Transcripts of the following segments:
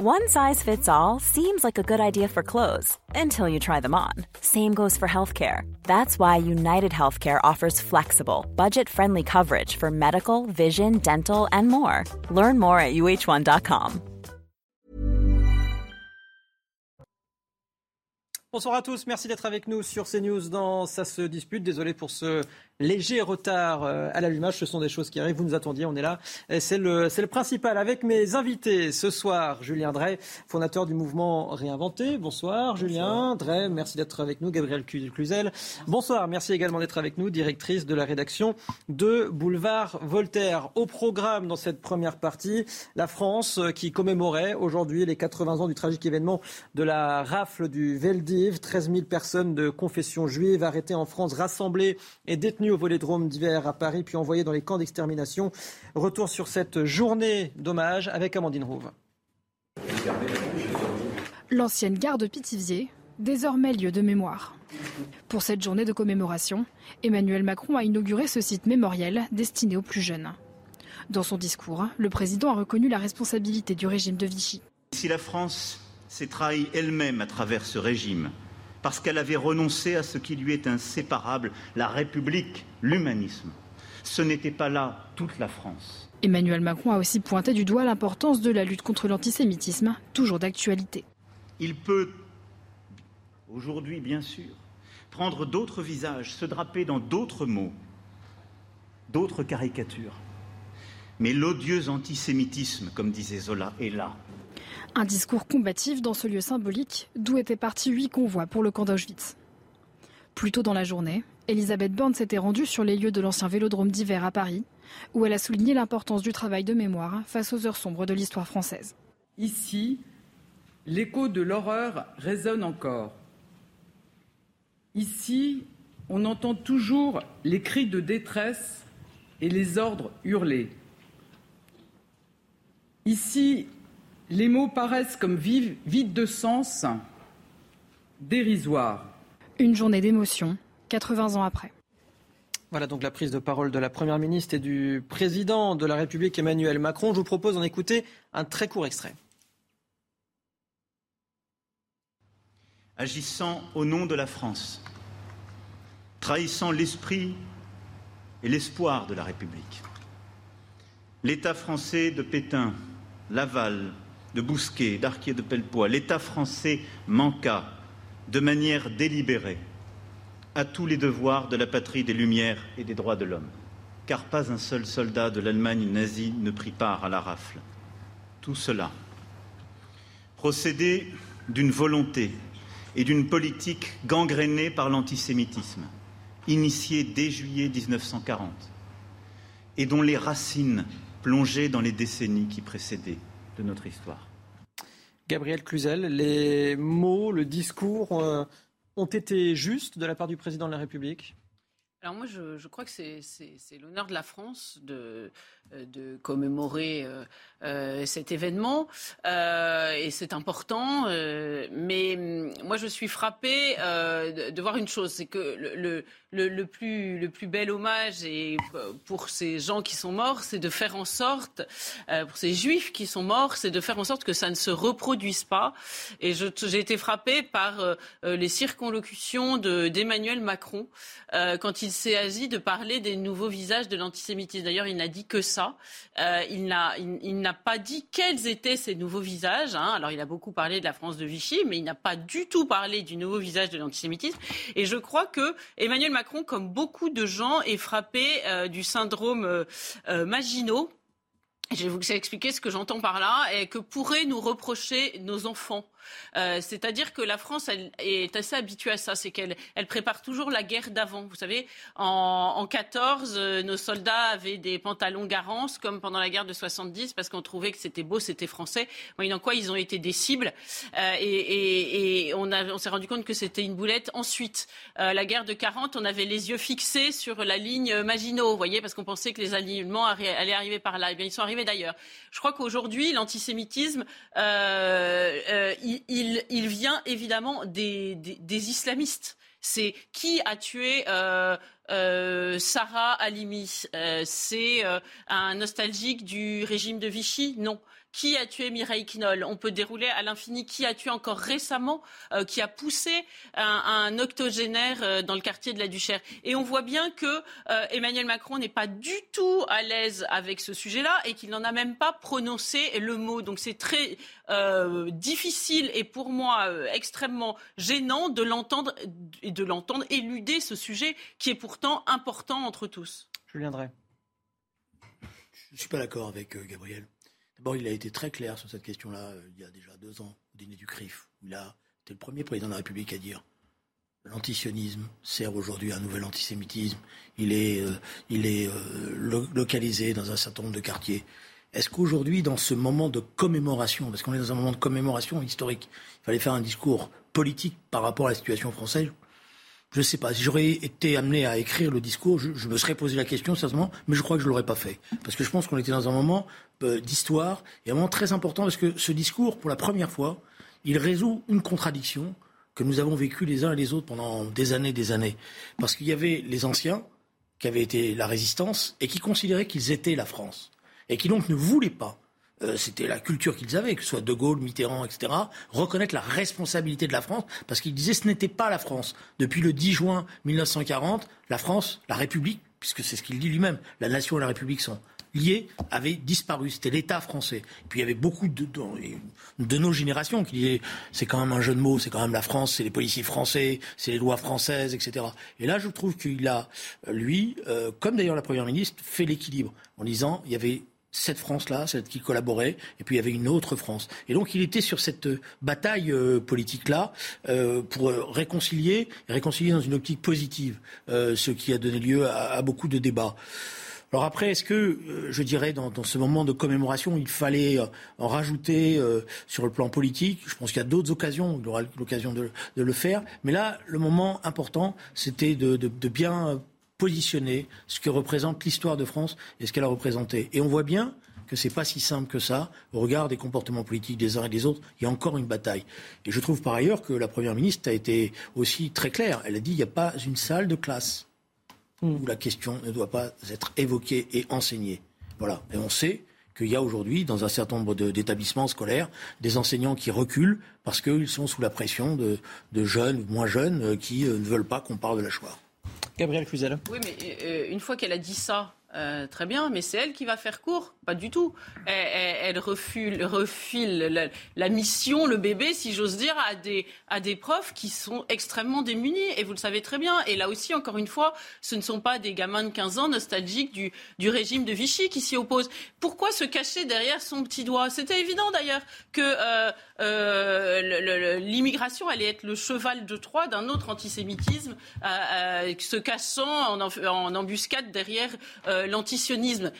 One size fits all seems like a good idea for clothes until you try them on. Same goes for healthcare. That's why United Healthcare offers flexible, budget friendly coverage for medical, vision, dental, and more. Learn more at uh1.com. Bonsoir à tous, merci d'être avec nous sur CNews dans Ça se dispute. Désolé pour ce léger retard euh, à l'allumage. Ce sont des choses qui arrivent. Vous nous attendiez, on est là. C'est le, le principal. Avec mes invités ce soir, Julien Drey, fondateur du mouvement Réinventé. Bonsoir, Julien Drey. Merci d'être avec nous. Gabriel Cluzel. Bonsoir. Merci également d'être avec nous, directrice de la rédaction de Boulevard Voltaire. Au programme dans cette première partie, la France euh, qui commémorait aujourd'hui les 80 ans du tragique événement de la rafle du Veldiv. 13 000 personnes de confession juive arrêtées en France, rassemblées et détenues au Volodrome d'hiver à Paris, puis envoyé dans les camps d'extermination. Retour sur cette journée d'hommage avec Amandine Rouve. L'ancienne gare de Pithiviers, désormais lieu de mémoire. Pour cette journée de commémoration, Emmanuel Macron a inauguré ce site mémoriel destiné aux plus jeunes. Dans son discours, le président a reconnu la responsabilité du régime de Vichy. Si la France s'est trahie elle-même à travers ce régime, parce qu'elle avait renoncé à ce qui lui est inséparable, la République, l'humanisme. Ce n'était pas là toute la France. Emmanuel Macron a aussi pointé du doigt l'importance de la lutte contre l'antisémitisme, toujours d'actualité. Il peut, aujourd'hui bien sûr, prendre d'autres visages, se draper dans d'autres mots, d'autres caricatures. Mais l'odieux antisémitisme, comme disait Zola, est là. Un discours combatif dans ce lieu symbolique d'où étaient partis huit convois pour le camp d'Auschwitz. Plus tôt dans la journée, Elisabeth Borne s'était rendue sur les lieux de l'ancien vélodrome d'hiver à Paris, où elle a souligné l'importance du travail de mémoire face aux heures sombres de l'histoire française. Ici, l'écho de l'horreur résonne encore. Ici, on entend toujours les cris de détresse et les ordres hurlés. Ici, les mots paraissent comme vides de sens, dérisoires. Une journée d'émotion, 80 ans après. Voilà donc la prise de parole de la Première ministre et du Président de la République Emmanuel Macron. Je vous propose d'en écouter un très court extrait. Agissant au nom de la France, trahissant l'esprit et l'espoir de la République, l'État français de Pétain, Laval, de Bousquet, d'Arquier de Pellepoix, l'État français manqua de manière délibérée à tous les devoirs de la patrie des Lumières et des droits de l'homme, car pas un seul soldat de l'Allemagne nazie ne prit part à la rafle. Tout cela, procédé d'une volonté et d'une politique gangrénée par l'antisémitisme, initiée dès juillet 1940, et dont les racines plongeaient dans les décennies qui précédaient de notre histoire. Gabriel Cluzel, les mots, le discours euh, ont été justes de la part du président de la République? Alors moi, je, crois que c'est l'honneur de la France de, euh, de commémorer euh, euh, cet événement et c'est important. mais hum, moi, je suis frappée de, voir une chose, c'est que le, le, le, plus, bel hommage et pour ces gens qui sont morts, c'est de faire en sorte, pour ces juifs qui sont morts, c'est de faire en sorte que ça ne se reproduise pas. Et j'ai été frappée par les circonlocutions d'Emmanuel Macron quand il s'est agi de parler des nouveaux visages de l'antisémitisme. D'ailleurs, il n'a dit que ça. Euh, il n'a pas dit quels étaient ces nouveaux visages. Hein. Alors, il a beaucoup parlé de la France de Vichy, mais il n'a pas du tout parlé du nouveau visage de l'antisémitisme. Et je crois que Emmanuel Macron, comme beaucoup de gens, est frappé euh, du syndrome euh, Maginot. Je vais vous expliquer ce que j'entends par là et que pourraient nous reprocher nos enfants. Euh, c'est-à-dire que la France est assez habituée à ça, c'est qu'elle elle prépare toujours la guerre d'avant. Vous savez, en, en 14, euh, nos soldats avaient des pantalons Garance comme pendant la guerre de 70 parce qu'on trouvait que c'était beau, c'était français. Moyennant quoi, ils ont été des cibles euh, et, on, s'est rendu compte que c'était une boulette. Ensuite, la guerre de 40, on avait les yeux fixés sur la ligne Maginot, voyez, parce qu'on pensait que les alignements allaient arriver par là. Eh bien, ils sont arrivés d'ailleurs. Je crois qu'aujourd'hui, l'antisémitisme, il, vient évidemment des, islamistes. C'est qui a tué euh, euh, Sarah Halimi? Euh, C'est un nostalgique du régime de Vichy? Non. Qui a tué Mireille Knoll? On peut dérouler à l'infini qui a tué encore récemment, euh, qui a poussé un, octogénaire euh, dans le quartier de la Duchère? Et on voit bien que euh, Emmanuel Macron n'est pas du tout à l'aise avec ce sujet-là et qu'il n'en a même pas prononcé le mot. Donc c'est très difficile et pour moi extrêmement gênant de l'entendre et de l'entendre éluder ce sujet qui est pourtant important entre tous. Je viendrai. Je ne suis pas d'accord avec Gabriel. D'abord, il a été très clair sur cette question-là euh, il y a déjà deux ans, au dîner du CRIF. Il a été le premier président de la République à dire l'antisionisme sert aujourd'hui à un nouvel antisémitisme. Il est, euh, euh, localisé dans un certain nombre de quartiers. Est-ce qu'aujourd'hui, dans ce moment de commémoration, parce qu'on est dans un moment de commémoration historique, il fallait faire un discours politique par rapport à la situation française je ne sais pas. Si j'aurais été amené à écrire le discours, je, me serais posé la question, certainement, mais je crois que je ne l'aurais pas fait. Parce que je pense qu'on était dans un moment euh, d'histoire, et un moment très important, parce que ce discours, pour la première fois, il résout une contradiction que nous avons vécue les uns et les autres pendant des années et des années. Parce qu'il y avait les anciens, qui avaient été la résistance, et qui considéraient qu'ils étaient la France, et qui donc ne voulaient pas euh, c'était la culture qu'ils avaient, que ce soit De Gaulle, Mitterrand, etc., reconnaître la responsabilité de la France, parce qu'ils disaient ce n'était pas la France. Depuis le 10 juin 1940, la France, la République, puisque c'est ce qu'il dit lui-même, la nation et la République sont liées, avait disparu. C'était l'État français. Et puis il y avait beaucoup de, de, nos générations qui disaient c'est quand même un jeu de mots, c'est quand même la France, c'est les policiers français, c'est les lois françaises, etc. Et là, je trouve qu'il a, lui, euh, comme d'ailleurs la Première ministre, fait l'équilibre en disant il y avait cette France-là, celle qui collaborait, et puis il y avait une autre France. Et donc il était sur cette euh, bataille euh, politique-là euh, pour réconcilier, réconcilier dans une optique positive, ce qui a donné lieu à, beaucoup de débats. Alors après, est-ce que, je dirais, dans, ce moment de commémoration, il fallait en rajouter sur le plan politique? Je pense qu'il y a d'autres occasions, il aura l'occasion de, le faire. Mais là, le moment important, c'était de, de bien positionner ce que représente l'histoire de France et ce qu'elle a représenté. Et on voit bien que ce n'est pas si simple que ça. Au regard des comportements politiques des uns et des autres, il y a encore une bataille. Et je trouve par ailleurs que la Première ministre a été aussi très claire. Elle a dit qu'il n'y a pas une salle de classe où la question ne doit pas être évoquée et enseignée. Voilà. Et on sait qu'il y a aujourd'hui, dans un certain nombre d'établissements scolaires, des enseignants qui reculent parce qu'ils sont sous la pression de, de jeunes ou moins jeunes euh, qui euh, ne veulent pas qu'on parle de la Shoah. Gabriel Cluzel. Oui, mais euh, une fois qu'elle a dit ça, euh, très bien, mais c'est elle qui va faire court Pas du tout. Elle, refile, la, mission, le bébé, si j'ose dire, à des, à des profs qui sont extrêmement démunis. Et vous le savez très bien. Et là aussi, encore une fois, ce ne sont pas des gamins de 15 ans nostalgiques du, du régime de Vichy qui s'y opposent. Pourquoi se cacher derrière son petit doigt? C'était évident d'ailleurs que euh, euh, l'immigration allait être le cheval de Troie d'un autre antisémitisme, se cachant en embuscade derrière euh, l'antisionisme.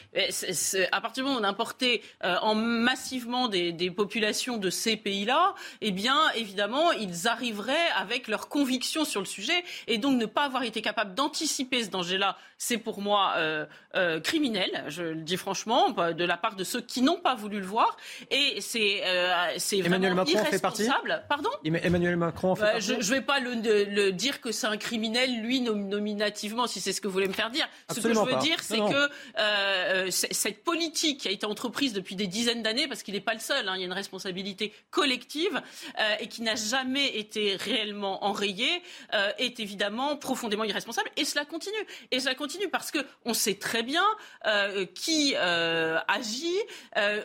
À partir du moment où on importait euh, en massivement des, populations de ces pays-là, eh bien, évidemment, ils arriveraient avec leurs convictions sur le sujet. Et donc, ne pas avoir été capable d'anticiper ce danger-là, c'est pour moi euh, criminel, je le dis franchement, de la part de ceux qui n'ont pas voulu le voir. Et c'est Emmanuel vraiment Macron fait partie Pardon? Emmanuel Macron fait partie Je ne vais pas le, dire que c'est un criminel, lui, nominativement, si c'est ce que vous voulez me faire dire. ce que je veux dire, c'est que euh, euh, cette politique qui a été entreprise depuis des dizaines d'années, parce qu'il n'est pas le seul, hein, il y a une responsabilité collective euh, et qui n'a jamais été réellement enrayée, est évidemment profondément irresponsable. Et cela continue. Et cela continue parce que on sait très bien qui agit,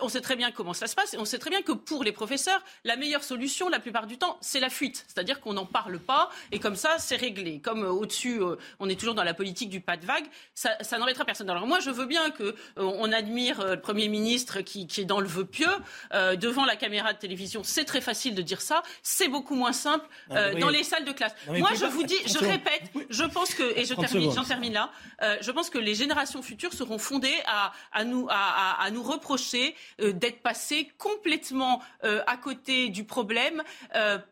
on sait très bien comment ça se passe, et on sait très bien que pour les professeurs, la meilleure solution, la plupart du temps, c'est la fuite. C'est-à-dire qu'on n'en parle pas et comme ça, c'est réglé. Comme au-dessus, on est toujours dans la politique du pas de vague, ça, ça n'embêtera personne. Alors moi, je veux bien que euh, on admire euh, le Premier ministre qui, est dans le vœu pieux euh, devant la caméra de télévision. C'est très facile de dire ça. C'est beaucoup moins simple dans les salles de classe. moi, je vous dis, je répète, je pense que et je termine, j'en termine là. Je pense que les générations futures seront fondées à, nous reprocher d'être passées complètement à côté du problème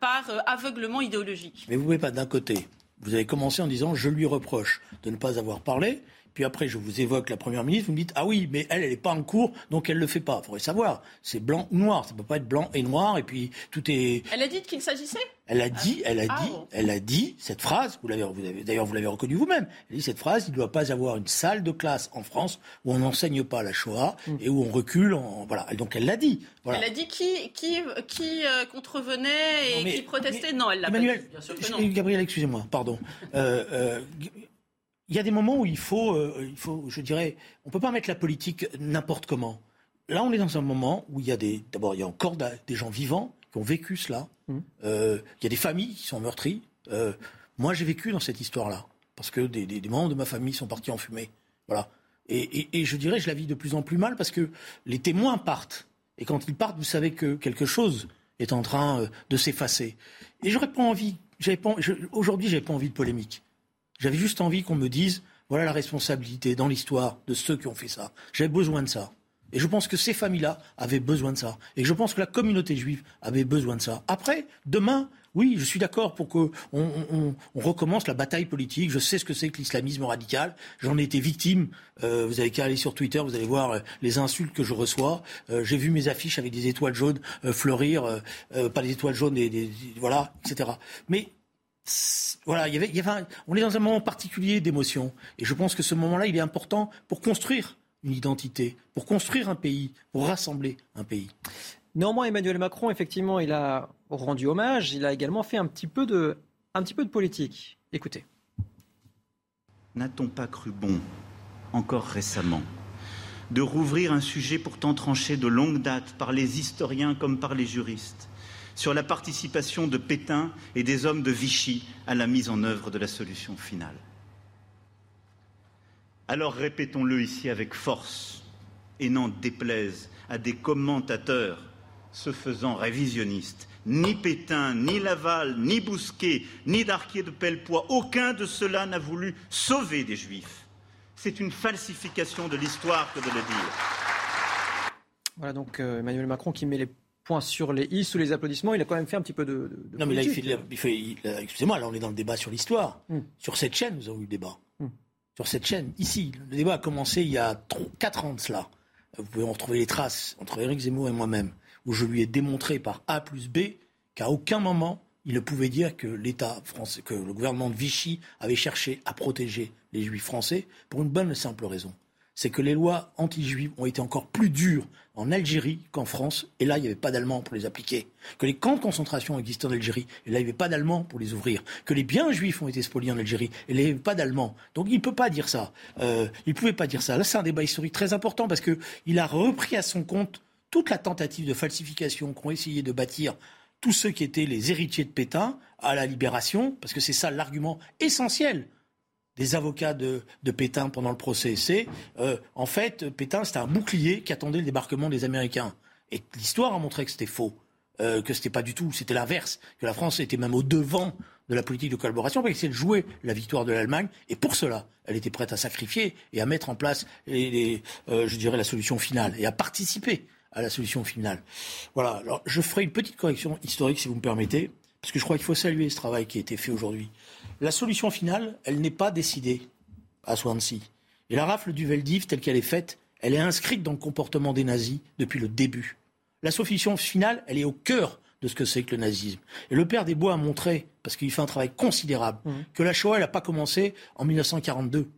par aveuglement idéologique. Mais vous ne pouvez pas d'un côté. Vous avez commencé en disant je lui reproche de ne pas avoir parlé, puis après je vous évoque la Première ministre, vous me dites, ah oui, mais elle, elle n'est pas en cours, donc elle ne le fait pas. Il faudrait savoir, c'est blanc ou noir, ça ne peut pas être blanc et noir, et puis tout est... Elle a dit qu'il s'agissait? Elle a dit, elle a Ah dit, bon. elle a dit cette phrase. Vous l'avez, d'ailleurs, vous l'avez reconnu vous-même. Elle a dit cette phrase. Il ne doit pas y avoir une salle de classe en France où on n'enseigne pas la Shoah et où on recule. En, voilà. Donc elle l'a dit. Voilà. Elle a dit qui, qui, qui euh, contrevenait et Non, mais- qui protestait? mais- Non, elle l'a pas dit, bien sûr que non. Gabriel, excusez-moi, pardon. Euh, euh, Il y a des moments où il faut, euh, il faut, je dirais, on peut pas mettre la politique n'importe comment. Là, on est dans un moment où il y a des, d'abord, il y a encore des gens vivants qui ont vécu cela. Euh, il y a des familles qui sont meurtries. Euh, moi, j'ai vécu dans cette histoire-là parce que des, des- des membres de ma famille sont partis en fumée. Voilà. Et, et- et je dirais, je la vis de plus en plus mal parce que les témoins partent. Et quand ils partent, vous savez que quelque chose est en train de s'effacer. Et j'aurais pas envie. Aujourd'hui, j'avais pas envie de polémique. J'avais juste envie qu'on me dise voilà la responsabilité dans l'histoire de ceux qui ont fait ça. J'avais besoin de ça. Et je pense que ces familles-là avaient besoin de ça. Et je pense que la communauté juive avait besoin de ça. Après, demain, oui, je suis d'accord pour qu'on on, on- recommence la bataille politique. Je sais ce que c'est que l'islamisme radical. J'en ai été victime. Euh, vous avez qu'à aller sur Twitter, vous allez voir euh, les insultes que je reçois. Euh, J'ai vu mes affiches avec des étoiles jaunes euh, fleurir, euh, pas des étoiles jaunes, des, des- voilà, etc. Mais voilà, il y avait, il y avait un- on est dans un moment particulier d'émotion. Et je pense que ce moment-là, il est important pour construire une identité, pour construire un pays, pour rassembler un pays. Néanmoins, Emmanuel Macron, effectivement, il a rendu hommage. Il a également fait un petit peu de, un petit peu de politique. Écoutez. N'a-t-on pas cru bon, encore récemment, de rouvrir un sujet pourtant tranché de longue date par les historiens comme par les juristes sur la participation de Pétain et des hommes de Vichy à la mise en œuvre de la solution finale Alors répétons-le ici avec force et n'en déplaise à des commentateurs se faisant révisionnistes. Ni Pétain, ni Laval, ni Bousquet, ni Darquier de Pellepoix, aucun de ceux-là n'a voulu sauver des Juifs. C'est une falsification de l'histoire que de le dire. Voilà donc euh, Emmanuel Macron qui met les points sur les i sous les applaudissements. Il a quand même fait un petit peu de. de- de Non, mais là, il fait, là, excusez-moi, là, on est dans le débat sur l'histoire. Mm. Sur cette chaîne, nous avons eu le débat. Mm. Sur cette chaîne, ici, le débat a commencé il y a 4 ans de cela. Vous pouvez en retrouver les traces entre Éric Zemmour et moi-même, où je lui ai démontré par A plus B qu'à aucun moment il ne pouvait dire que l'État français, que le gouvernement de Vichy avait cherché à protéger les Juifs français pour une bonne et simple raison. C'est que les lois anti-juives ont été encore plus dures en Algérie qu'en France, et là, il n'y avait pas d'Allemands pour les appliquer. Que les camps de concentration existaient en Algérie, et là, il n'y avait pas d'Allemands pour les ouvrir. Que les biens juifs ont été spoliés en Algérie, et il n'y avait pas d'Allemands. Donc, il ne peut pas dire ça. Euh, il ne pouvait pas dire ça. Là, c'est un débat historique très important, parce qu'il a repris à son compte toute la tentative de falsification qu'ont essayé de bâtir tous ceux qui étaient les héritiers de Pétain à la libération, parce que c'est ça l'argument essentiel des avocats de, Pétain pendant le procès. C'est, euh, en fait, Pétain, c'était un bouclier qui attendait le débarquement des Américains. Et l'histoire a montré que c'était faux, euh, que c'était pas du tout, c'était l'inverse, que la France était même au devant de la politique de collaboration, parce qu'elle jouer la victoire de l'Allemagne, et pour cela, elle était prête à sacrifier et à mettre en place, les, euh, je dirais, la solution finale, et à participer à la solution finale. Voilà, alors je ferai une petite correction historique, si vous me permettez, parce que je crois qu'il faut saluer ce travail qui a été fait aujourd'hui. La solution finale, elle n'est pas décidée à Swansea. Et la rafle du Veldiv, telle qu'elle est faite, elle est inscrite dans le comportement des nazis depuis le début. La solution finale, elle est au cœur de ce que c'est que le nazisme. Et le père des Bois a montré, parce qu'il fait un travail considérable, que la Shoah, elle n'a pas commencé en 1942.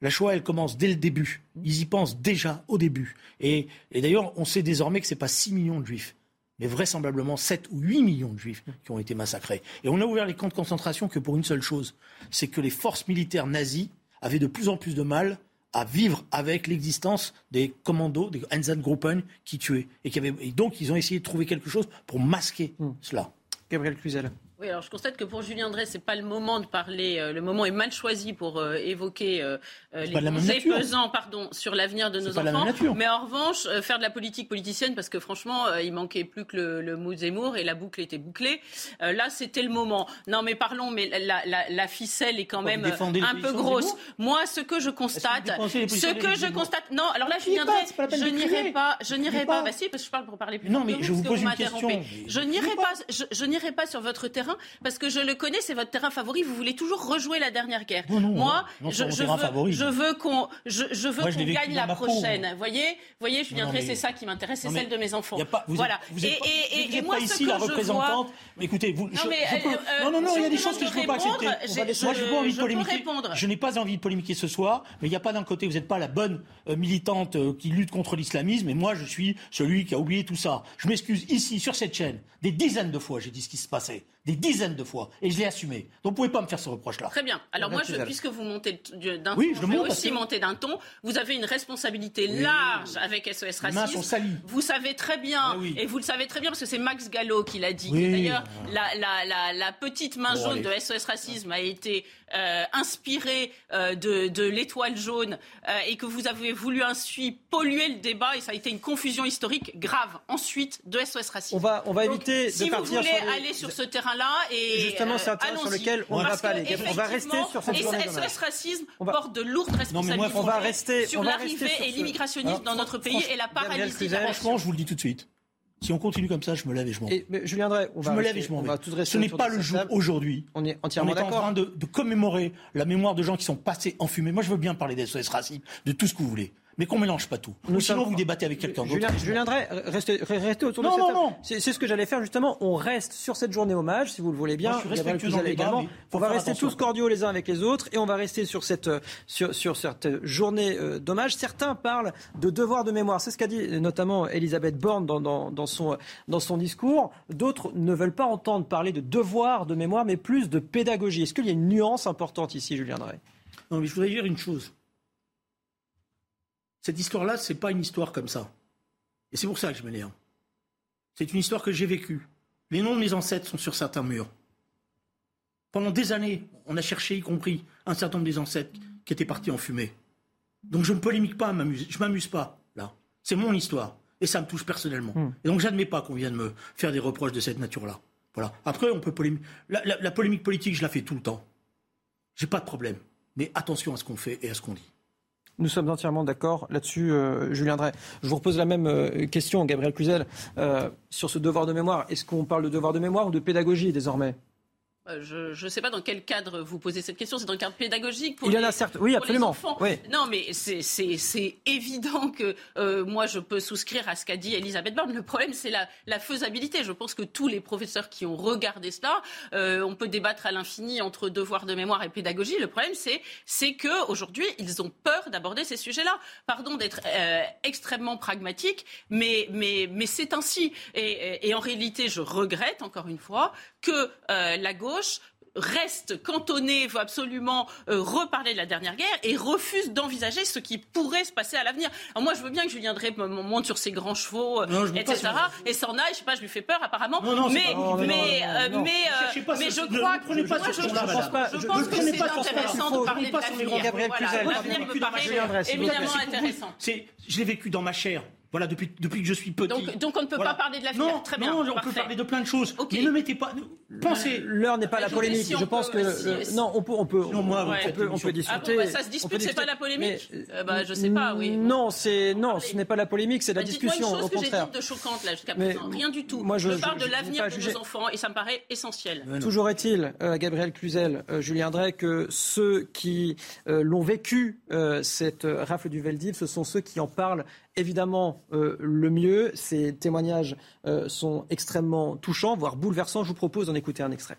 La Shoah, elle commence dès le début. Ils y pensent déjà au début. Et, et d'ailleurs, on sait désormais que ce n'est pas 6 millions de juifs, mais vraisemblablement 7 ou 8 millions de juifs qui ont été massacrés. Et on a ouvert les camps de concentration que pour une seule chose, c'est que les forces militaires nazies avaient de plus en plus de mal à vivre avec l'existence des commandos, des Einsatzgruppen qui tuaient. Et, qui avaient, et donc, ils ont essayé de trouver quelque chose pour masquer cela. Gabriel Cluzel. Oui, alors je constate que pour Julien Drey, c'est pas le moment de parler. euh, le moment est mal choisi pour euh, évoquer euh, euh, les la conseils pesants, pardon, sur l'avenir de nos la enfants. nature. Mais en revanche, euh, faire de la politique politicienne, parce que franchement, il manquait plus que le, le mot Zemmour et la boucle était bouclée. Là, c'était le moment. Non, mais parlons, mais la, la, la ficelle est quand Pourquoi même un peu grosse. Moi, ce que je constate, ce que je constate, non. Alors là, Julien Drey, la je n'irai pas, je n'irai pas. pas. Bah si, parce que je parle pour parler plus Non, mais je vous pose une question. Je n'irai pas, je n'irai pas sur votre terrain terrain Parce que je le connais, c'est votre terrain favori. Vous voulez toujours rejouer la dernière guerre. Non, non, Moi, non, je, je veux, favori. je veux qu'on, je, je veux Moi, je qu'on gagne la prochaine. Voyez, voyez, Non, Drey, mais- c'est ça qui m'intéresse, c'est Non, celle de mes enfants. Pas, vous voilà. êtes, vous êtes et pas, et, et, vous et êtes moi, pas ici la je représentante. vois- Mais écoutez, vous, je, mais, je peux- euh, euh, non, non, non, il y a des je choses que je ne peux pas accepter. Moi, je n'ai pas envie de je polémiquer. Je n'ai pas envie de polémiquer ce soir, mais il n'y a pas d'un côté, vous n'êtes pas la bonne euh, militante euh, qui lutte contre l'islamisme, et moi, je suis celui qui a oublié tout ça. Je m'excuse ici, sur cette chaîne, des dizaines de fois, j'ai dit ce qui se passait. Des dizaines de fois. Et je l'ai assumé. Donc, vous ne pouvez pas me faire ce reproche-là. Très bien. Alors moi, je, Gabriel. puisque vous montez d'un Oui, ton, je je monte aussi que- monter d'un ton. Vous avez une responsabilité large avec SOS Les mains Racisme. sont salies. Vous savez très bien, Ah oui. et vous le savez très bien parce que c'est Max Gallo qui l'a dit. Oui. D'ailleurs, la, la, la, la petite main Bon, jaune allez. de SOS Racisme a été euh, inspirée euh, de, de l'étoile jaune euh, et que vous avez voulu ainsi polluer le débat et ça a été une confusion historique grave ensuite de SOS Racisme. On va, on va Donc, éviter si de vous partir voulez sur les- aller sur ce terrain-là et Justement, c'est un terrain sur lequel on ne va pas aller. On va rester sur cette et journée SOS. Racisme va- porte de lourdes Non, responsabilités moi, on va rester- sur l'arrivée et l'immigrationnisme dans Alors, notre pays et la paralysie Franchement, je vous le dis tout de suite. Si on continue comme ça, je me lève et je m'en vais. Mais Drey, on Je me rester- lève et je m'en vais. Ce n'est pas le jour aujourd'hui. On est On entièrement est en train de, de commémorer la mémoire de gens qui sont passés en fumée. Moi, je veux bien parler des SOS racisme, de tout ce que vous voulez. Mais qu'on mélange pas tout. Nous Ou sinon, sommes- vous débattez avec quelqu'un d'autre. Julien, Drey, restez, restez autour Non, de cette non, table. non. C'est ce que j'allais faire justement. On reste sur cette journée hommage, si vous le voulez bien. Moi, je suis respectueux dans le Cluzel débat, également. On va rester attention. tous cordiaux les uns avec les autres et on va rester sur cette, sur, sur cette journée euh, d'hommage. Certains parlent de devoir de mémoire. C'est ce qu'a dit notamment Elisabeth Borne dans, dans, dans son, dans son discours. D'autres ne veulent pas entendre parler de devoir de mémoire, mais plus de pédagogie. Est-ce qu'il y a une nuance importante ici, Julien Drey? Non, mais je voudrais dire une chose. Cette histoire-là, c'est pas une histoire comme ça. Et c'est pour ça que je m'énerve. C'est une histoire que j'ai vécue. Les noms de mes ancêtres sont sur certains murs. Pendant des années, on a cherché, y compris un certain nombre des ancêtres qui étaient partis en fumée. Donc je ne polémique pas, je m'amuse pas, là. C'est mon histoire. Et ça me touche personnellement. Et donc j'admets pas qu'on vienne me faire des reproches de cette nature-là. Voilà. Après, on peut polémiquer. La, la- la polémique politique, je la fais tout le temps. J'ai pas de problème. Mais attention à ce qu'on fait et à ce qu'on dit. Nous sommes entièrement d'accord là-dessus, euh, Julien Drey. Je vous repose la même euh, question, Gabriel Cluzel, euh, sur ce devoir de mémoire. Est-ce qu'on parle de devoir de mémoire ou de pédagogie désormais? Je ne sais pas dans quel cadre vous posez cette question. C'est dans le cadre pédagogique pour Il y en a certes, oui, absolument. enfants. Oui. Non, mais c'est- c'est c'est évident que euh, moi, je peux souscrire à ce qu'a dit Elisabeth Borne. Le problème, c'est la, la faisabilité. Je pense que tous les professeurs qui ont regardé cela, euh, on peut débattre à l'infini entre devoir de mémoire et pédagogie. Le problème, c'est c'est que aujourd'hui, ils ont peur d'aborder ces sujets-là. Pardon d'être euh, extrêmement pragmatique, mais, mais, mais c'est ainsi. Et, et- et en réalité, je regrette, encore une fois, que euh, la gauche reste cantonnée, veut absolument euh, reparler de la dernière guerre et refuse d'envisager ce qui pourrait se passer à l'avenir. Alors moi, je veux bien que Julien Drey monte sur ses grands chevaux, euh, Non, pas etc., et s'en aille, je sais pas, je lui fais peur apparemment, Non, non, mais, pas- mais, euh, mais, mais je ne crois que pas moi, je, je pense, pas- je je- que c'est intéressant de parler de l'avenir. l'avenir me paraît évidemment intéressant. Je l'ai vécu dans ma chair. Voilà, depuis, depuis que je suis petit. Donc- donc on ne peut Voilà. pas parler de l'avenir. Non, Très bien, Non, on parfait. peut parler de plein de choses. Mais ne mettez pas. Pensez. L'heure n'est pas la polémique. si Je pense peut- que si- euh, si- non, on peut, on peut, Sinon, moi, vous on peut, on peut Ah discuter. bon, bah, ça se dispute, c'est pas la polémique mais, Euh, bah, Je sais pas, oui. Non, c'est non, ce n'est pas la polémique, c'est la Bah, discussion. une chose Au que j'ai contraire. dite de choquante là jusqu'à présent. Rien du tout. moi, je- je, parle je- de l'avenir de nos enfants et ça me paraît essentiel. Toujours est-il, euh, Gabriel Cluzel, euh, Julien Drey, que ceux qui euh, l'ont vécu, cette rafle du Veldiv, ce sont ceux qui en parlent évidemment euh, le mieux. Ces témoignages euh, sont extrêmement touchants, voire bouleversants. Je vous propose d'en écouter un extrait.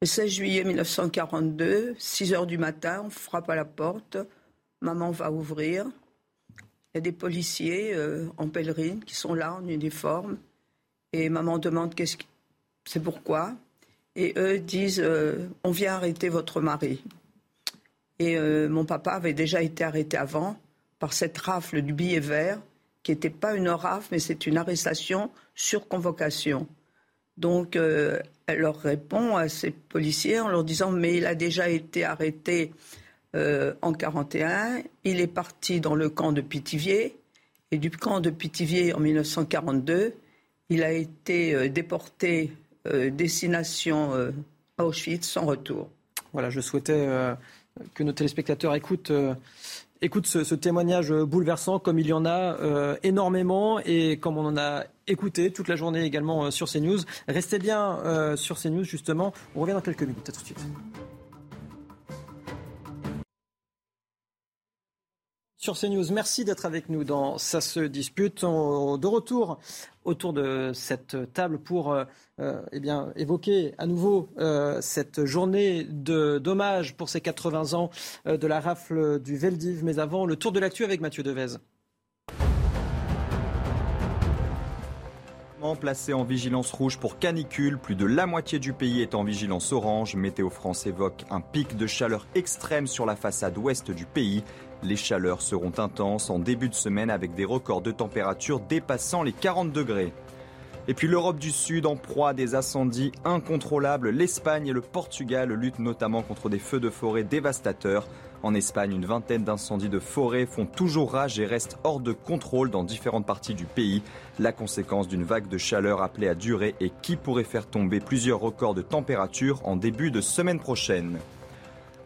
Le 16 juillet 1942, 6 heures du matin, on frappe à la porte. Maman va ouvrir. Il y a des policiers euh, en pèlerine qui sont là en uniforme. Et maman demande qu'est-ce que c'est pourquoi. Et eux disent on vient arrêter votre mari. Et mon papa avait déjà été arrêté avant par cette rafle du billet vert, qui n'était pas une rafle, mais c'est une arrestation sur convocation. Donc, euh, elle leur répond à ces policiers en leur disant Mais il a déjà été arrêté euh, en 41, il est parti dans le camp de Pithiviers, et du camp de Pithiviers en 1942, il a été euh, déporté euh, destination Auschwitz sans retour. Voilà, je souhaitais que nos téléspectateurs écoutent, euh, écoutent ce, témoignage bouleversant, comme il y en a euh, énormément et comme on en a écouter toute la journée également sur CNews. Restez bien sur CNews justement. On revient dans quelques minutes. À tout de suite. Sur CNews. Merci d'être avec nous dans Ça se dispute. de retour autour de cette table pour euh, euh, eh bien, évoquer à nouveau euh, cette journée d'hommage pour ces 80 ans de la rafle du Veldiv. Mais avant, le tour de l'actu avec Mathieu Devez. Placé en vigilance rouge pour canicule, plus de la moitié du pays est en vigilance orange. Météo France évoque un pic de chaleur extrême sur la façade ouest du pays. Les chaleurs seront intenses en début de semaine avec des records de température dépassant les 40 degrés. Et puis l'Europe du Sud en proie à des incendies incontrôlables. L'Espagne et le Portugal luttent notamment contre des feux de forêt dévastateurs. En Espagne, une vingtaine d'incendies de forêt font toujours rage et restent hors de contrôle dans différentes parties du pays. La conséquence d'une vague de chaleur appelée à durer et qui pourrait faire tomber plusieurs records de température en début de semaine prochaine.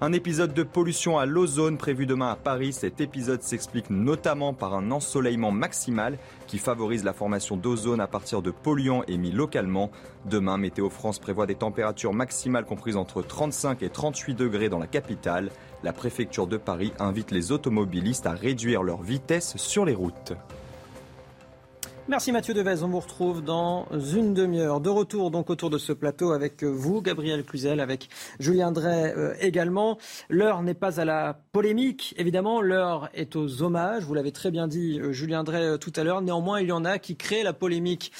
Un épisode de pollution à l'ozone prévu demain à Paris. Cet épisode s'explique notamment par un ensoleillement maximal qui favorise la formation d'ozone à partir de polluants émis localement. Demain, Météo France prévoit des températures maximales comprises entre 35 et 38 degrés dans la capitale. La préfecture de Paris invite les automobilistes à réduire leur vitesse sur les routes. Merci Mathieu Devez. On vous retrouve dans une demi-heure. De retour donc autour de ce plateau avec vous, Gabriel Cluzel, avec Julien Drey euh, également. L'heure n'est pas à la polémique, évidemment. L'heure est aux hommages. Vous l'avez très bien dit, euh, Julien Drey, euh, tout à l'heure. Néanmoins, il y en a qui créent la polémique,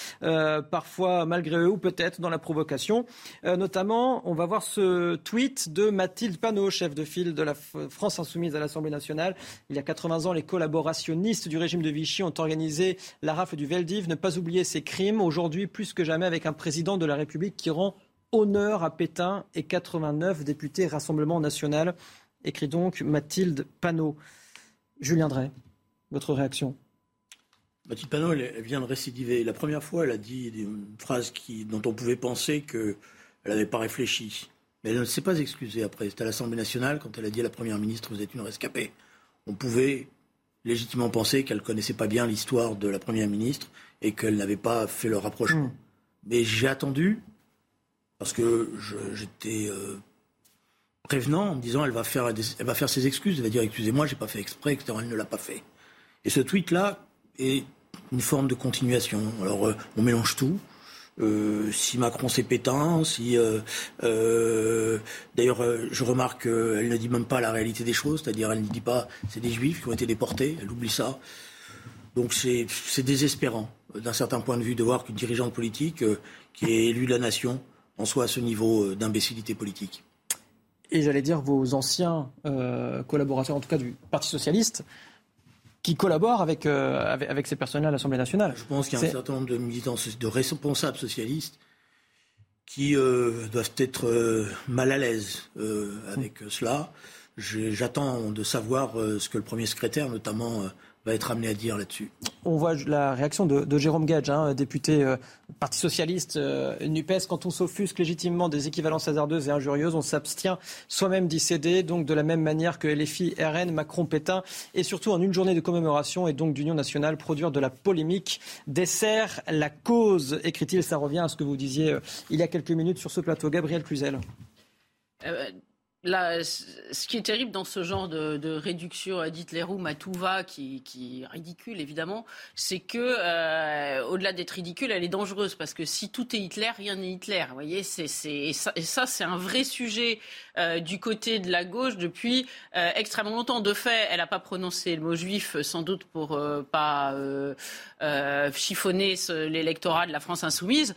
parfois malgré eux ou peut-être dans la provocation. notamment, on va voir ce tweet de Mathilde Panot, chef de file de la France Insoumise à l'Assemblée nationale. Il y a 80 ans, les collaborationnistes du régime de Vichy ont organisé la rafle du ne pas oublier ses crimes, aujourd'hui plus que jamais avec un président de la République qui rend honneur à Pétain et 89 députés Rassemblement national. Écrit donc Mathilde Panot. Julien Drey, votre réaction? Mathilde Panot, elle, vient de récidiver. La première fois, elle a dit une phrase qui, dont on pouvait penser qu'elle n'avait pas réfléchi. Mais elle ne s'est pas excusée après. C'était à l'Assemblée nationale, quand elle a dit à la Première ministre Vous êtes une rescapée. On pouvait légitimement penser qu'elle connaissait pas bien l'histoire de la première ministre et qu'elle n'avait pas fait le rapprochement. Hmm. Mais j'ai attendu parce que j'étais euh, prévenant en me disant elle va faire elle va faire ses excuses, elle va dire excusez-moi, j'ai pas fait exprès, etc. Elle ne l'a pas fait. Et ce tweet là est une forme de continuation. Alors euh, on mélange tout. Euh, si Macron c'est Pétain, si euh, euh, d'ailleurs je remarque qu'elle ne dit même pas la réalité des choses, c'est-à-dire elle ne dit pas c'est des juifs qui ont été déportés, elle oublie ça. Donc c'est désespérant d'un certain point de vue de voir qu'une dirigeante politique qui est élue de la nation en soit à ce niveau d'imbécilité politique. Et j'allais dire vos anciens collaborateurs, en tout cas du Parti socialiste, qui collaborent avec, euh, avec, ces personnes-là à l'Assemblée nationale. Je pense qu'il y a un certain nombre de militants, de responsables socialistes qui euh, doivent être euh, mal à l'aise avec cela. J'attends de savoir ce que le premier secrétaire, notamment va être amené à dire là-dessus. On voit la réaction de, Jérôme Gage, hein, député euh, Parti socialiste euh, NUPES. Quand on s'offusque légitimement des équivalences hasardeuses et injurieuses, on s'abstient soi-même d'y céder. Donc de la même manière que LFI, RN, Macron, Pétain, et surtout en une journée de commémoration et donc d'union nationale, produire de la polémique dessert la cause, écrit-il. Ça revient à ce que vous disiez euh, il y a quelques minutes sur ce plateau. Gabriel Cluzel ce qui est terrible dans ce genre de, réduction à Hitlerum à tout va, qui, est ridicule évidemment, c'est que euh, au-delà d'être ridicule, elle est dangereuse parce que si tout est Hitler, rien n'est Hitler. Vous voyez, et ça, c'est un vrai sujet euh, du côté de la gauche depuis euh, extrêmement longtemps. De fait, elle n'a pas prononcé le mot juif, sans doute pour pas chiffonner l'électorat de la France insoumise,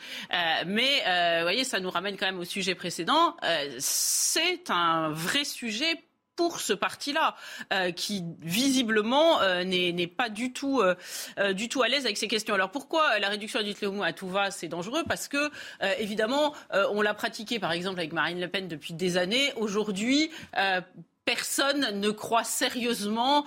mais vous voyez, ça nous ramène quand même au sujet précédent. c'est un un vrai sujet pour ce parti-là, euh, qui visiblement euh, n'est pas du tout, euh, du tout à l'aise avec ces questions. Alors pourquoi la réduction du mot à tout va, c'est dangereux? Parce que, évidemment, on l'a pratiqué, par exemple, avec Marine Le Pen depuis des années. Aujourd'hui, personne ne croit sérieusement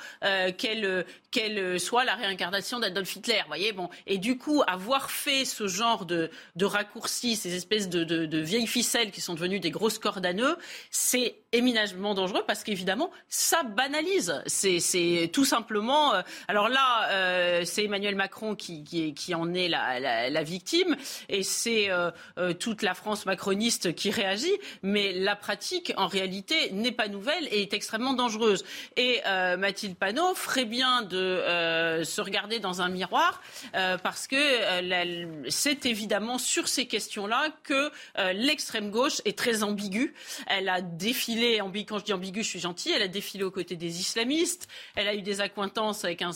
qu'elle qu'elle soit la réincarnation d'Adolf Hitler. Voyez, bon, et du coup, avoir fait ce genre de, de raccourcis, ces espèces de, de, vieilles ficelles qui sont devenues des grosses cordes à nœuds, c'est éminemment dangereux parce qu'évidemment, ça banalise. C'est tout simplement. Euh, alors là, euh, c'est Emmanuel Macron qui, qui, en est la, la, la victime et c'est euh, toute la France macroniste qui réagit. Mais la pratique, en réalité, n'est pas nouvelle et est extrêmement dangereuse. Et Mathilde Panot ferait bien de se regarder dans un miroir parce que c'est évidemment sur ces questions-là que l'extrême gauche est très ambiguë. Elle a défilé quand je dis ambigu, je suis gentil, elle a défilé aux côtés des islamistes, elle a eu des accointances avec un,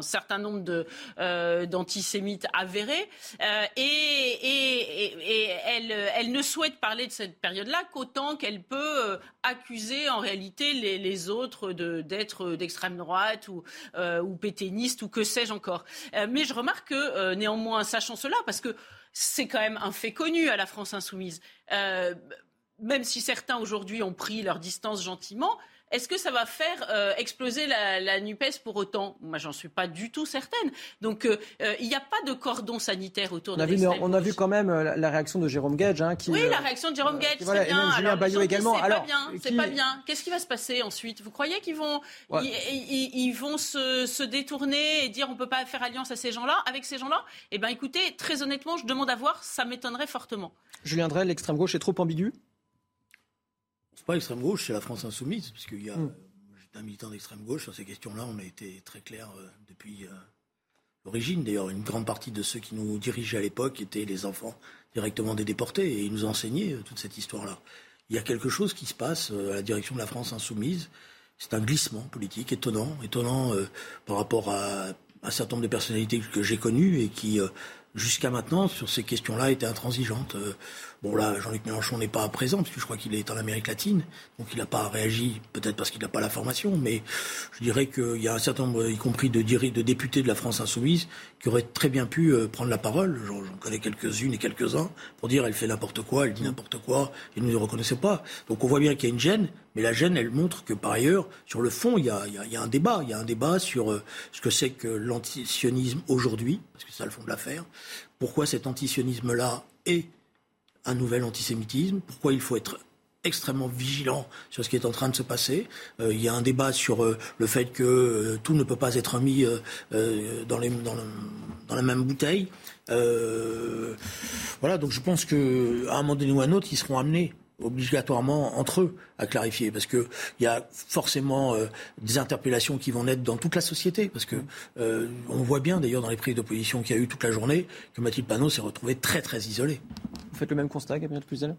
certain nombre euh, d'antisémites avérés, euh, et, elle, ne souhaite parler de cette période-là qu'autant qu'elle peut euh, accuser réalité les, autres d'être d'extrême droite ou, ou péténistes ou que sais-je encore. mais je remarque que néanmoins, sachant cela, parce que c'est quand même un fait connu à la France insoumise même si certains aujourd'hui ont pris leur distance gentiment, est-ce que ça va faire euh, exploser la, NUPES pour autant? Moi, j'en suis pas du tout certaine. Donc, euh, euh, il n'y a pas de cordon sanitaire autour on de a On a vu quand même la, réaction de Jérôme Gage. Hein, qui, oui, la réaction de Jérôme Gage, c'est bien. Julien Bayou également. C'est pas bien. C'est pas bien. Qu'est-ce qui va se passer ensuite? Vous croyez qu'ils vont, ils, vont se, se, détourner et dire on peut pas faire alliance à ces gens-là, avec ces gens-là? Eh bien, écoutez, très honnêtement, je demande à voir. Ça m'étonnerait fortement. Julien Drey, l'extrême gauche est trop ambigu? Pas l'extrême gauche, c'est la France insoumise, parce qu'il y a. Mm. Un militant d'extrême gauche sur ces questions-là. On a été très clair euh, depuis euh, l'origine. D'ailleurs, une grande partie de ceux qui nous dirigeaient à l'époque étaient les enfants directement des déportés et ils nous enseignaient euh, toute cette histoire-là. Il y a quelque chose qui se passe à la direction de la France insoumise. C'est un glissement politique étonnant, étonnant par rapport à un certain nombre de personnalités que j'ai connues et qui jusqu'à maintenant, sur ces questions-là, étaient intransigeantes. Bon là, Jean-Luc Mélenchon n'est pas présent, parce que je crois qu'il est en Amérique latine, donc il n'a pas réagi, peut-être parce qu'il n'a pas la formation, mais je dirais qu'il y a un certain nombre, y compris de, députés de la France insoumise, qui auraient très bien pu euh, prendre la parole, j'en connais quelques-unes et quelques-uns, pour dire elle fait n'importe quoi, elle dit n'importe quoi, et nous ne les reconnaissons pas. Donc on voit bien qu'il y a une gêne, mais la gêne, elle montre que par ailleurs, sur le fond, il y a, il y a un débat. Il y a un débat sur euh, ce que c'est que l'antisionisme aujourd'hui, parce que c'est ça le fond de l'affaire. Pourquoi cet antisionisme-là est un nouvel antisémitisme, pourquoi il faut être extrêmement vigilant sur ce qui est en train de se passer? Euh, il y a un débat sur euh, le fait que euh, tout ne peut pas être mis dans, dans, la même bouteille. voilà, donc je pense qu'à un moment donné ou à un autre, ils seront amenés obligatoirement entre eux à clarifier parce que il y a forcément des interpellations qui vont naître dans toute la société parce que on voit bien d'ailleurs dans les prises d'opposition qu'il y a eu toute la journée que Mathilde Panot s'est retrouvée très très isolée. Faites le même constat, Gabriel Cluzel?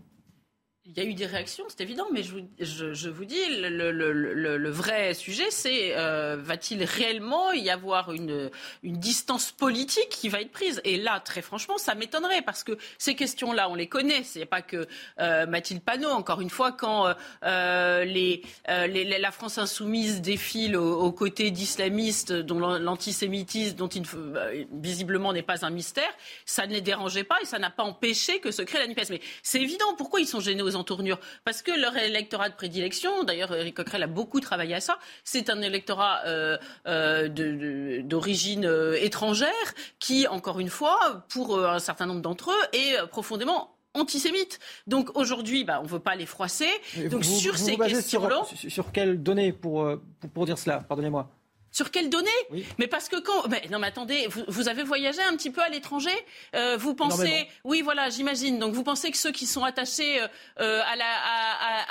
Il y a eu des réactions, c'est évident, mais je vous, dis, le, vrai sujet, c'est euh, va-t-il réellement y avoir une, distance politique qui va être prise? Et là, très franchement, ça m'étonnerait, parce que ces questions-là, on les connaît. C'est pas que euh, Mathilde Panot, encore une fois, quand euh, la France insoumise défile aux, côtés d'islamistes dont l'antisémitisme, dont il visiblement n'est pas un mystère, ça ne les dérangeait pas et ça n'a pas empêché que se crée la NUPES. Mais c'est évident, pourquoi ils sont gênés aux tournure. Parce que leur électorat de prédilection, d'ailleurs Eric Coquerel a beaucoup travaillé à ça, c'est un électorat euh, euh, d'origine euh, étrangère qui, encore une fois, pour un certain nombre d'entre eux, est profondément antisémite. Donc aujourd'hui, bah, on ne veut pas les froisser. Donc sur ces questions-là... Sur, sur, quelles données pour, pour dire cela? Pardonnez-moi. Sur quelles données Mais parce que quand. Mais non, mais attendez, vous, avez voyagé un petit peu à l'étranger? Euh, Vous pensez. Oui, voilà, j'imagine. Donc vous pensez que ceux qui sont attachés euh, euh, à, la,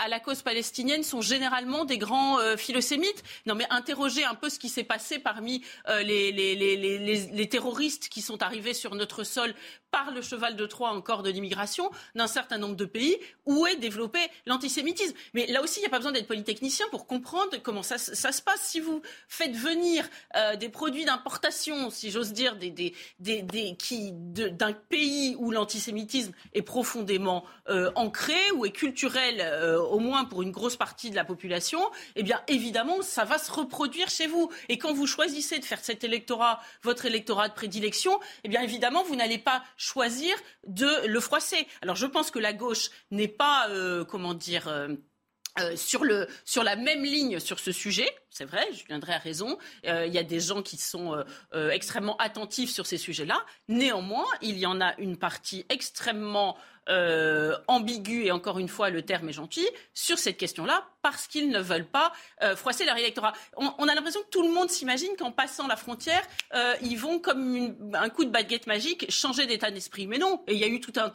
à, la cause palestinienne sont généralement des grands philosémites? Non, mais interrogez un peu ce qui s'est passé parmi les, les, les, terroristes qui sont arrivés sur notre sol par le cheval de Troie encore de l'immigration d'un certain nombre de pays où est développé l'antisémitisme. Mais là aussi, il n'y a pas besoin d'être polytechnicien pour comprendre comment ça, se passe. Si vous faites venir euh, des produits d'importation, si j'ose dire, des, des, des, qui, d'un pays où l'antisémitisme est profondément euh, ancré ou est culturel, euh, au moins pour une grosse partie de la population, eh bien évidemment, ça va se reproduire chez vous. Et quand vous choisissez de faire cet électorat, votre électorat de prédilection, eh bien évidemment, vous n'allez pas choisir de le froisser. Alors je pense que la gauche n'est pas, euh, comment dire, euh, euh, sur, le, sur la même ligne sur ce sujet. C'est vrai, Julien Drey a raison. Euh, il y a des gens qui sont euh, euh, extrêmement attentifs sur ces sujets-là. Néanmoins, il y en a une partie extrêmement euh, ambigu, et encore une fois, le terme est gentil, sur cette question-là, parce qu'ils ne veulent pas froisser leur électorat. On, a l'impression que tout le monde s'imagine qu'en passant la frontière, ils vont, comme un coup de baguette magique, changer d'état d'esprit. Mais non, il y a eu tout un,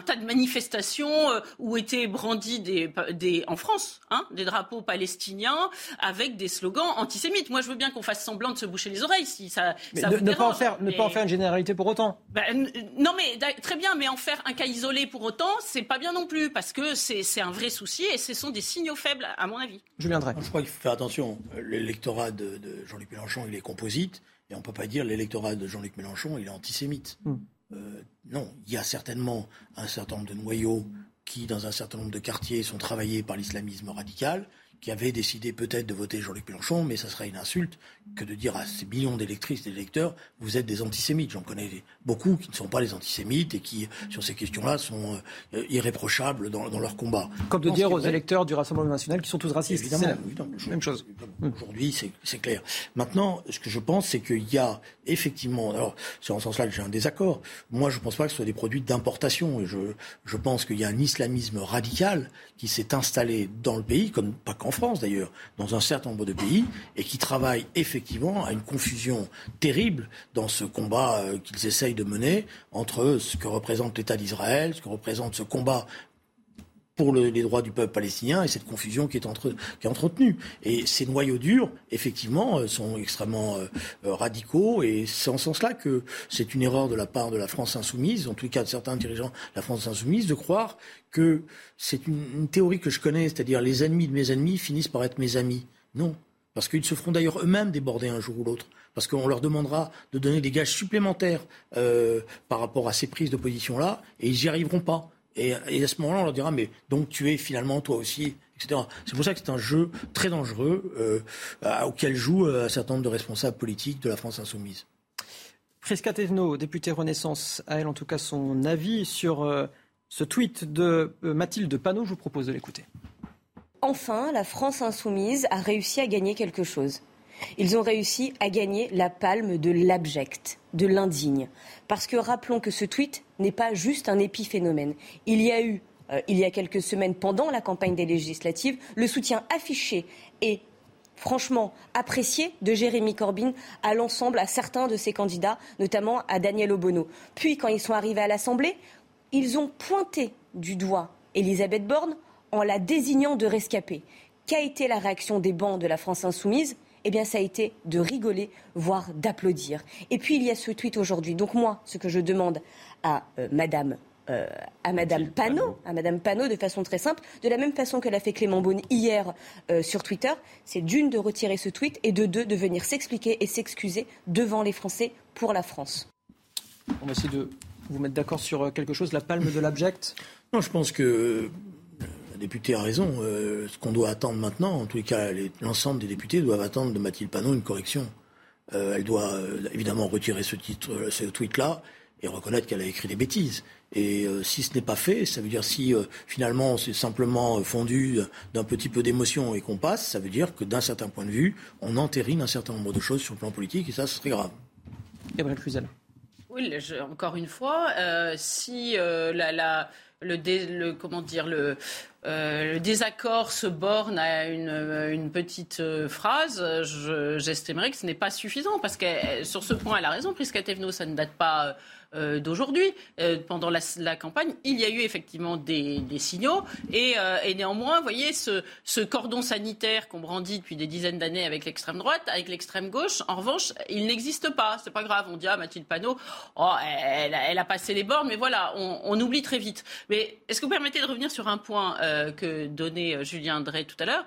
tas de manifestations où étaient brandis des, des, en France hein, des drapeaux palestiniens avec des slogans antisémites. Moi, je veux bien qu'on fasse semblant de se boucher les oreilles si ça, ça ne, vous ne pas en faire, ne pas en faire une généralité pour autant. Ben, non, mais très bien, mais en faire un cas isolé pour autant, c'est pas bien non plus, parce que c'est un vrai souci et ce sont des signaux faibles, à mon avis. Je viendrai. Je crois qu'il faut faire attention. L'électorat de, Jean-Luc Mélenchon, il est composite, et on ne peut pas dire l'électorat de Jean-Luc Mélenchon, il est antisémite. Hmm. Euh, non, il y a certainement un certain nombre de noyaux qui, dans un certain nombre de quartiers, sont travaillés par l'islamisme radical qui avait décidé peut-être de voter Jean-Luc Mélenchon, mais ça serait une insulte que de dire à ces millions d'électrices et d'électeurs, vous êtes des antisémites. J'en connais beaucoup qui ne sont pas les antisémites et qui, sur ces questions-là, sont euh, irréprochables dans, leur combat. Comme de dire aux électeurs du Rassemblement national qui sont tous racistes. Évidemment, même chose. Aujourd'hui, c'est clair. Maintenant, ce que je pense, c'est qu'il y a effectivement, alors c'est en ce sens-là que j'ai un désaccord. Moi, je ne pense pas que ce soit des produits d'importation. Je, je pense qu'il y a un islamisme radical qui s'est installé dans le pays, comme pas qu'en France d'ailleurs, dans un certain nombre de pays, et qui travaillent effectivement à une confusion terrible dans ce combat euh, qu'ils essayent de mener entre ce que représente l'État d'Israël, ce que représente ce combat pour les droits du peuple palestinien et cette confusion qui est, entre, qui est entretenue. Et ces noyaux durs, effectivement, euh, sont extrêmement euh, radicaux et c'est en ce sens-là que c'est une erreur de la part de la France insoumise, en tout cas de certains dirigeants de la France insoumise, de croire que c'est une, théorie que je connais, c'est-à-dire les ennemis de mes ennemis finissent par être mes amis. Non, parce qu'ils se feront d'ailleurs eux-mêmes déborder un jour ou l'autre, parce qu'on leur demandera de donner des gages supplémentaires euh, par rapport à ces prises de position-là, et ils n'y arriveront pas. Et, à ce moment-là, on leur dira, mais donc tu es finalement toi aussi, etc. C'est pour ça que c'est un jeu très dangereux euh, auquel jouent euh, un certain nombre de responsables politiques de la France insoumise. Prisca Thévenot, députée Renaissance, a elle en tout cas son avis sur ce tweet de euh, Mathilde Panot, je vous propose de l'écouter. Enfin, la France insoumise a réussi à gagner quelque chose. Ils ont réussi à gagner la palme de l'abject, de l'indigne. Parce que rappelons que ce tweet n'est pas juste un épiphénomène. Il y a eu, euh, il y a quelques semaines, pendant la campagne des législatives, le soutien affiché et franchement apprécié de Jérémy Corbyn à l'ensemble, à certains de ses candidats, notamment à Daniel Obono. Puis, quand ils sont arrivés à l'Assemblée, ils ont pointé du doigt Elisabeth Borne en la désignant de rescapée. Qu'a été la réaction des bancs de la France insoumise eh bien, ça a été de rigoler, voire d'applaudir. Et puis, il y a ce tweet aujourd'hui. Donc, moi, ce que je demande à euh, Madame euh, à Madame Panot, à Madame Panot de façon très simple, de la même façon que l'a fait Clément Beaune hier euh, sur Twitter, c'est d'une de retirer ce tweet et de deux de venir s'expliquer et s'excuser devant les Français pour la France. On va essayer de vous mettre d'accord sur euh, quelque chose, la palme de l'abject? Non, je pense que la députée a raison. Euh, ce qu'on doit attendre maintenant, en tous les cas, l'ensemble des députés doivent attendre de Mathilde Panot une correction. elle doit évidemment retirer ce tweet-là et reconnaître qu'elle a écrit des bêtises. Et si ce n'est pas fait, ça veut dire si finalement c'est simplement fondu d'un petit peu d'émotion et qu'on passe, ça veut dire que d'un certain point de vue, on entérine un certain nombre de choses sur le plan politique et ça, ce serait grave. Gabriel Cluzel. Oui, encore une fois, euh, si euh, le, comment dire, le, euh, le, désaccord se borne à une, petite phrase, j'estimerais que ce n'est pas suffisant parce que sur ce point, elle a raison, puisqu'à Tevno, ça ne date pas euh, d'aujourd'hui. Euh, pendant la, campagne, il y a eu effectivement des, signaux. Euh, et, néanmoins, vous voyez, ce, cordon sanitaire qu'on brandit depuis des dizaines d'années avec l'extrême droite, avec l'extrême gauche, en revanche, il n'existe pas. C'est pas grave. On dit, ah, Mathilde Panot, oh, elle, a passé les bornes, mais voilà, on, oublie très vite. Mais est-ce que vous permettez de revenir sur un point que donnait Julien Drey tout à l'heure?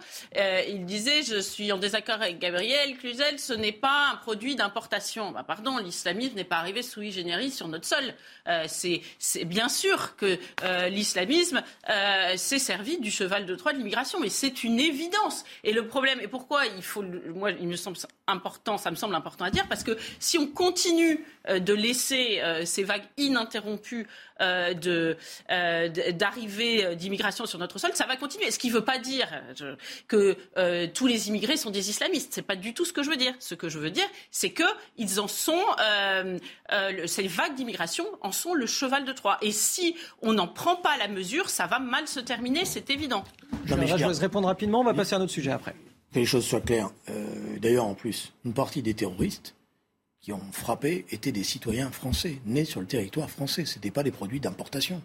Il disait, je suis en désaccord avec Gabriel Cluzel, ce n'est pas un produit d'importation. Bah, pardon, l'islamisme n'est pas arrivé sous généris sur notre sol. Euh, c'est bien sûr que euh, l'islamisme euh, s'est servi du cheval de Troie de l'immigration, et c'est une évidence. Et le problème, et pourquoi il faut, moi, il me semble important, ça me semble important à dire, parce que si on continue euh, de laisser euh, ces vagues ininterrompues euh, d'arrivée d'immigration sur notre sol, ça va continuer. Ce qui ne veut pas dire que tous les immigrés sont des islamistes. C'est pas du tout ce que je veux dire. Ce que je veux dire, c'est que ils en sont, ces vagues d'immigration en sont le cheval de Troie. Et si on n'en prend pas la mesure, ça va mal se terminer, c'est évident. je vais répondre rapidement. On va passer à un autre sujet après que les choses soient claires. Euh, d'ailleurs, en plus, une partie des terroristes qui ont frappé étaient des citoyens français, nés sur le territoire français. Ce n'étaient pas des produits d'importation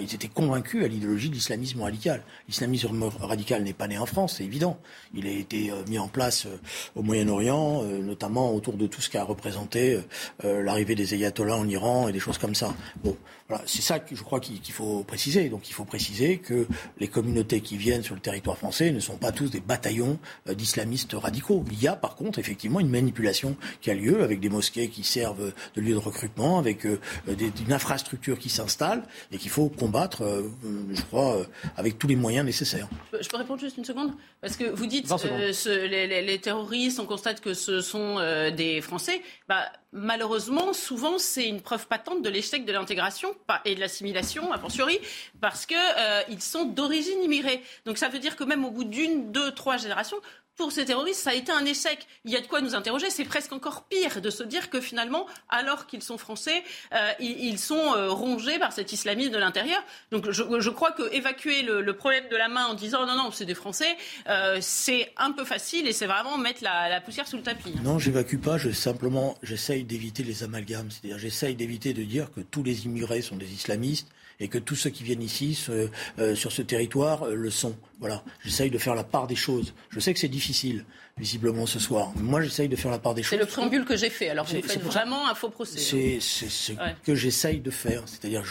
ils étaient convaincus à l'idéologie de l'islamisme radical. L'islamisme radical n'est pas né en France, c'est évident. Il a été euh, mis en place euh, au Moyen-Orient, euh, notamment autour de tout ce qu'a représenté l'arrivée des ayatollahs en Iran et des choses comme ça. Bon, voilà, c'est ça que je crois qu'il faut préciser. Donc il faut préciser que les communautés qui viennent sur le territoire français ne sont pas tous des bataillons d'islamistes radicaux. Il y a par contre effectivement une manipulation qui a lieu avec des mosquées qui servent de lieu de recrutement, avec une infrastructure qui s'installe et qu'il faut combattre, euh, je crois, euh, avec tous les moyens nécessaires. Je peux répondre juste une seconde? Parce que vous dites euh, les, terroristes, on constate que ce sont des Français. Bah, malheureusement, souvent, c'est une preuve patente de l'échec de l'intégration et de l'assimilation, a fortiori, parce qu'ils sont d'origine immigrée. Donc ça veut dire que même au bout d'une, deux, trois générations, pour ces terroristes, ça a été un échec. Il y a de quoi nous interroger. C'est presque encore pire de se dire que finalement, alors qu'ils sont français, euh, ils, sont euh, rongés par cet islamisme de l'intérieur. Donc je, crois que évacuer le, problème de la main en disant non, non, c'est des Français, euh, c'est un peu facile et c'est vraiment mettre la, poussière sous le tapis. Non, j'évacue pas. Je simplement, j'essaye d'éviter les amalgames. C'est-à-dire, j'essaye d'éviter de dire que tous les immigrés sont des islamistes et que tous ceux qui viennent ici sur ce territoire le sont. Voilà, j'essaye de faire la part des choses. Je sais que c'est difficile, visiblement, ce soir. Moi, j'essaye de faire la part des choses. C'est le préambule que j'ai fait, alors vous faites vraiment un faux procès. C'est ce que j'essaye de faire. C'est-à-dire,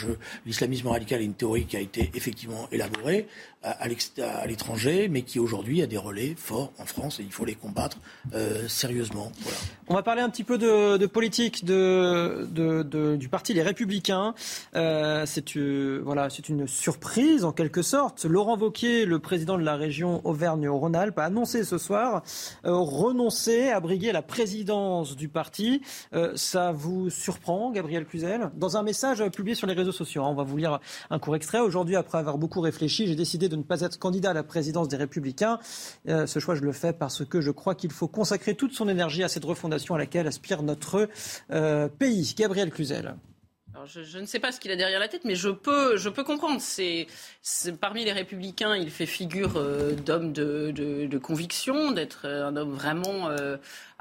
l'islamisme radical est une théorie qui a été effectivement élaborée à, l'étranger, mais qui aujourd'hui a des relais forts en France et il faut les combattre euh, sérieusement. On va parler un petit peu de, politique de, du parti Les Républicains. Euh, c'est euh, voilà, une surprise en quelque sorte. Laurent Wauquiez, le président de la région Auvergne-Rhône-Alpes, a annoncé ce soir renoncer à briguer la présidence du parti. ça vous surprend, Gabriel Cluzel? Dans un message publié sur les réseaux sociaux, hein, on va vous lire un court extrait. Aujourd'hui, après avoir beaucoup réfléchi, j'ai décidé de ne pas être candidat à la présidence des Républicains. Euh, ce choix, je le fais parce que je crois qu'il faut consacrer toute son énergie à cette refondation à laquelle aspire notre euh, pays. Gabriel Cluzel. Je, ne sais pas ce qu'il a derrière la tête, mais je peux, comprendre. C'est, parmi les républicains, il fait figure euh, d'homme de, conviction, d'être un homme vraiment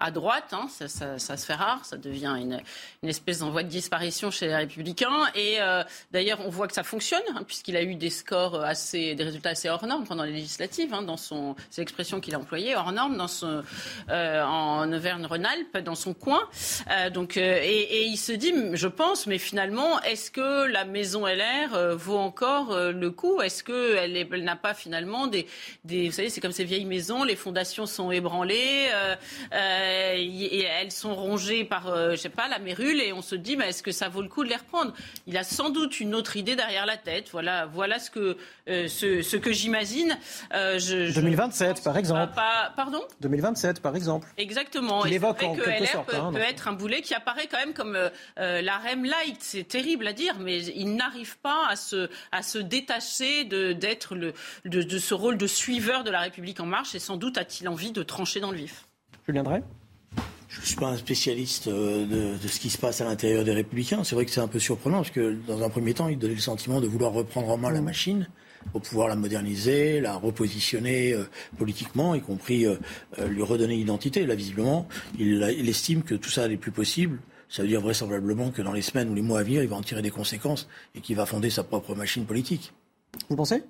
à droite. Hein, ça, se fait rare, ça devient une, espèce d'envoi de disparition chez les Républicains. Et euh, d'ailleurs, on voit que ça fonctionne, hein, puisqu'il a eu des scores assez, des résultats assez hors normes pendant les législatives. Hein, dans son, c'est l'expression qu'il a employée, hors normes, euh, en Auvergne-Rhône-Alpes, dans son coin. Euh, donc, et, il se dit, je pense, mais finalement, est-ce que la maison LR vaut encore le coup? Est-ce qu'elle elle, n'a pas finalement des, des, vous savez, c'est comme ces vieilles maisons, les fondations sont ébranlées. Euh, et elles sont rongées par, euh, je sais pas, la mérule, et on se dit, mais est-ce que ça vaut le coup de les reprendre? Il a sans doute une autre idée derrière la tête. Voilà, voilà ce que, euh, ce, que j'imagine. 2027, par exemple. pardon? 2027, par exemple. Exactement. Il évoque en que quelque sorte. Peut, peut être un boulet qui apparaît quand même comme la REM light. C'est terrible à dire, mais il n'arrive pas à se, à se détacher de, d'être de, de ce rôle de suiveur de la République en marche, et sans doute a-t-il envie de trancher dans le vif. Julien Drey? Je ne suis pas un spécialiste euh, de, ce qui se passe à l'intérieur des Républicains. C'est vrai que c'est un peu surprenant parce que dans un premier temps, il donnait le sentiment de vouloir reprendre en main la machine pour pouvoir la moderniser, la repositionner euh, politiquement, y compris euh, lui redonner identité. Là, visiblement, il, estime que tout ça n'est plus possible. Ça veut dire vraisemblablement que dans les semaines ou les mois à venir, il va en tirer des conséquences et qu'il va fonder sa propre machine politique. Vous pensez?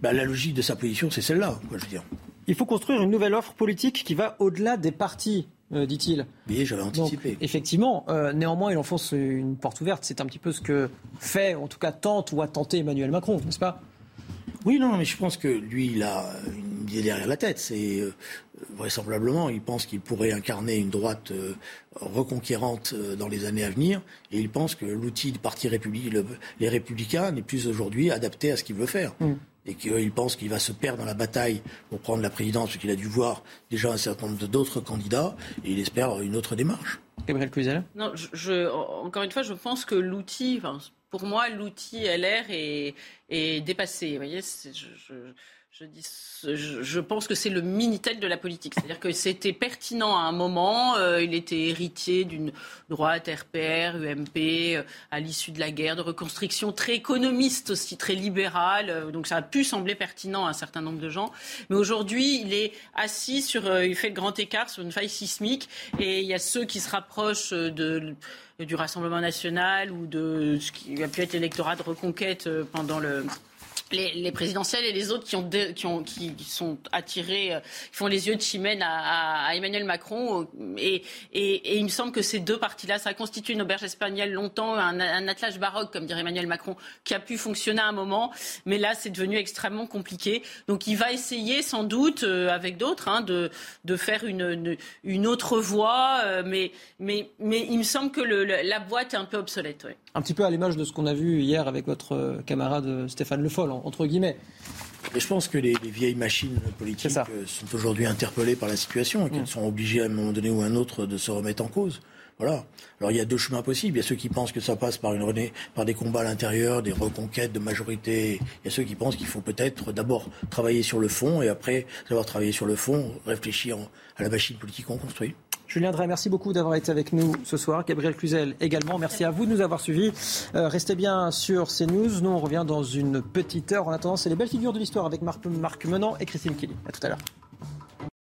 Bah, La logique de sa position, c'est celle-là, je veux dire. Il faut construire une nouvelle offre politique qui va au-delà des partis. Euh, dit-il. Oui, j'avais anticipé. effectivement, euh, néanmoins, il enfonce une porte ouverte. C'est un petit peu ce que fait, en tout cas tente ou a tenté Emmanuel Macron, n'est-ce pas? Oui, non, mais je pense que lui, il a une idée derrière la tête. C'est euh, vraisemblablement, il pense qu'il pourrait incarner une droite reconquérante dans les années à venir, et il pense que l'outil du parti républicain, les républicains, n'est plus aujourd'hui adapté à ce qu'il veut faire. Mm. et qu'il pense qu'il va se perdre dans la bataille pour prendre la présidence, parce qu'il a dû voir déjà un certain nombre d'autres candidats, et il espère une autre démarche. Gabriel Cluzel? Non, je, encore une fois, je pense que l'outil, enfin, pour moi, l'outil LR est, est dépassé. Vous voyez, je, je, je, pense que c'est le Minitel de la politique. C'est-à-dire que c'était pertinent à un moment. Euh, il était héritier d'une droite RPR, UMP, euh, à l'issue de la guerre, de reconstruction très économiste aussi, très libérale. Euh, donc ça a pu sembler pertinent à un certain nombre de gens. Mais aujourd'hui, il est assis sur, il fait le grand écart sur une faille sismique. Et il y a ceux qui se rapprochent du Rassemblement national ou de ce qui a pu être l'électorat de reconquête pendant le, les, présidentielles et les autres qui, ont qui, ont, qui, sont attirés, euh, qui font les yeux de chimène à, Emmanuel Macron. Et, et, il me semble que ces deux partis-là, ça a constitué une auberge espagnole longtemps, un, attelage baroque, comme dirait Emmanuel Macron, qui a pu fonctionner à un moment. Mais là, c'est devenu extrêmement compliqué. Donc il va essayer sans doute, euh, avec d'autres, hein, de, faire une, autre voie. Euh, mais, il me semble que la boîte est un peu obsolète. Un petit peu à l'image de ce qu'on a vu hier avec votre camarade Stéphane Le Foll entre guillemets. Et je pense que les, vieilles machines politiques euh, sont aujourd'hui interpellées par la situation et qu'elles mm. sont obligées à un moment donné ou à un autre de se remettre en cause. Voilà. Alors il y a deux chemins possibles. Il y a ceux qui pensent que ça passe par, une, par des combats à l'intérieur, des reconquêtes de majorité. Il y a ceux qui pensent qu'il faut peut-être d'abord travailler sur le fond et après avoir travaillé sur le fond, réfléchir à la machine politique qu'on construit. Julien Drey, merci beaucoup d'avoir été avec nous ce soir. Gabriel Cluzel également, merci à vous de nous avoir suivis. Euh, restez bien sur CNews. Nous, on revient dans une petite heure. En attendant, c'est les belles figures de l'histoire avec Marc, Marc Menant et Christine Kelly. À tout à l'heure.